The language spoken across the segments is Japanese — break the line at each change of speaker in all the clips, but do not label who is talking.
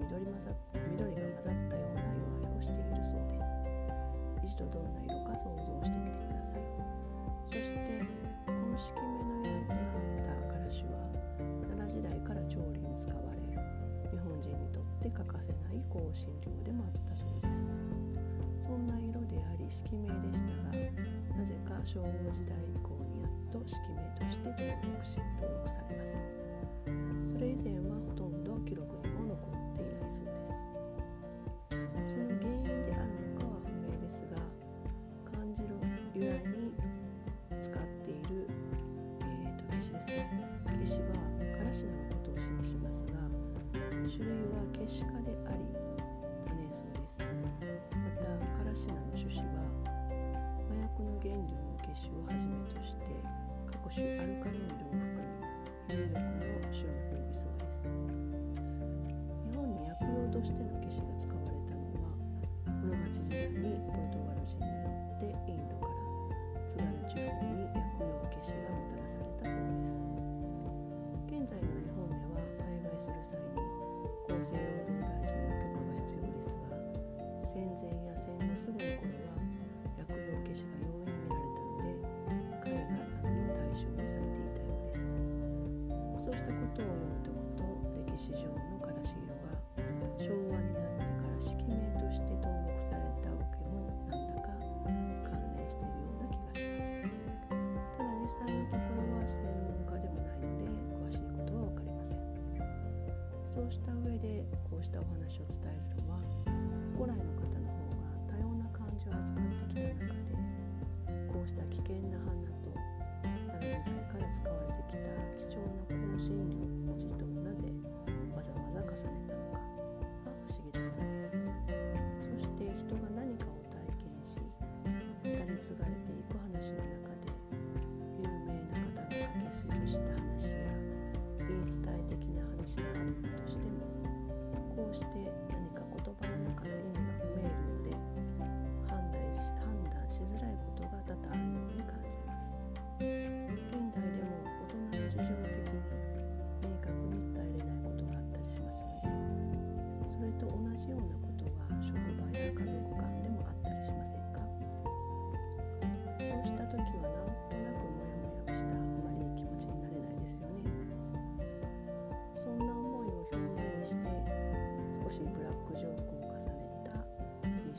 緑混ざ緑が混ざったような色合いをしているそうです。一度どんな色か想像してみてください。そしてこの色目の由来となったからしは奈良時代から調理に使われ日本人にとって欠かせない香辛料でもあったそうです。そんな色であり色名でしたがなぜか昭和時代以降にやっと色名として登録し登録されます。由来に使っている、えー、と消しですね消しはからしのことを示しますが種類は結果であり多年草です。またからし菜の種子は麻薬の原料の結晶をはじめとして各種アルカロイドを含み有毒の種目にそうです。日本に薬用としての消しが使われたのは室町時代にポルトガル人によってインドからそうしたことを読むと歴史上のからし色が昭和になってから色名として登録されたわけもなんだか関連しているような気がします。ただ実際のところは専門家でもないので詳しいことは分かりません。そうした上でこうしたお話を伝えるのは古来の伝え的な話があったとしてもこうして何か言葉の中の意味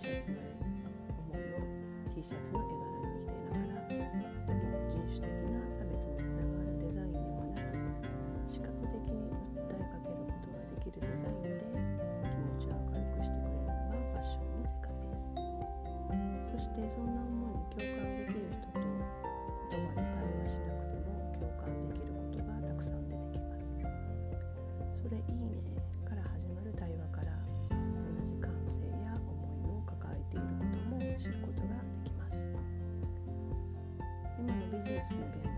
シャツの思いを T シャツの絵柄に入れながらとても人種的な差別につながるデザインではなく視覚的に訴えかけることができるデザインで気持ちを明るくしてくれるのがファッションの世界ですそしてそんな champion.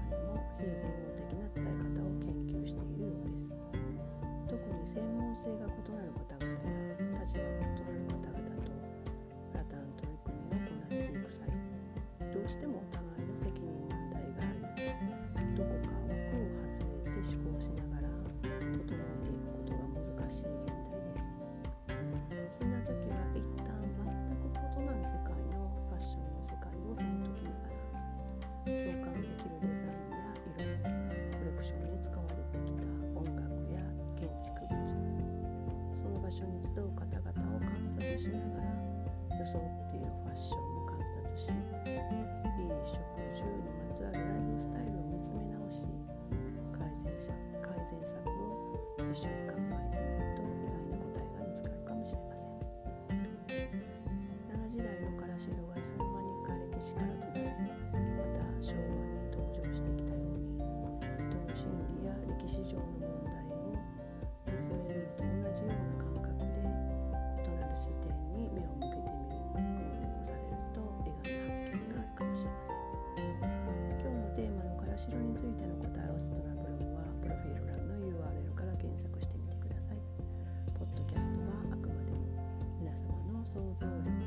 装っていうファッションも観察し衣食住にまつわるライフスタイルを見つめ直し改善策改善策を一緒に想像力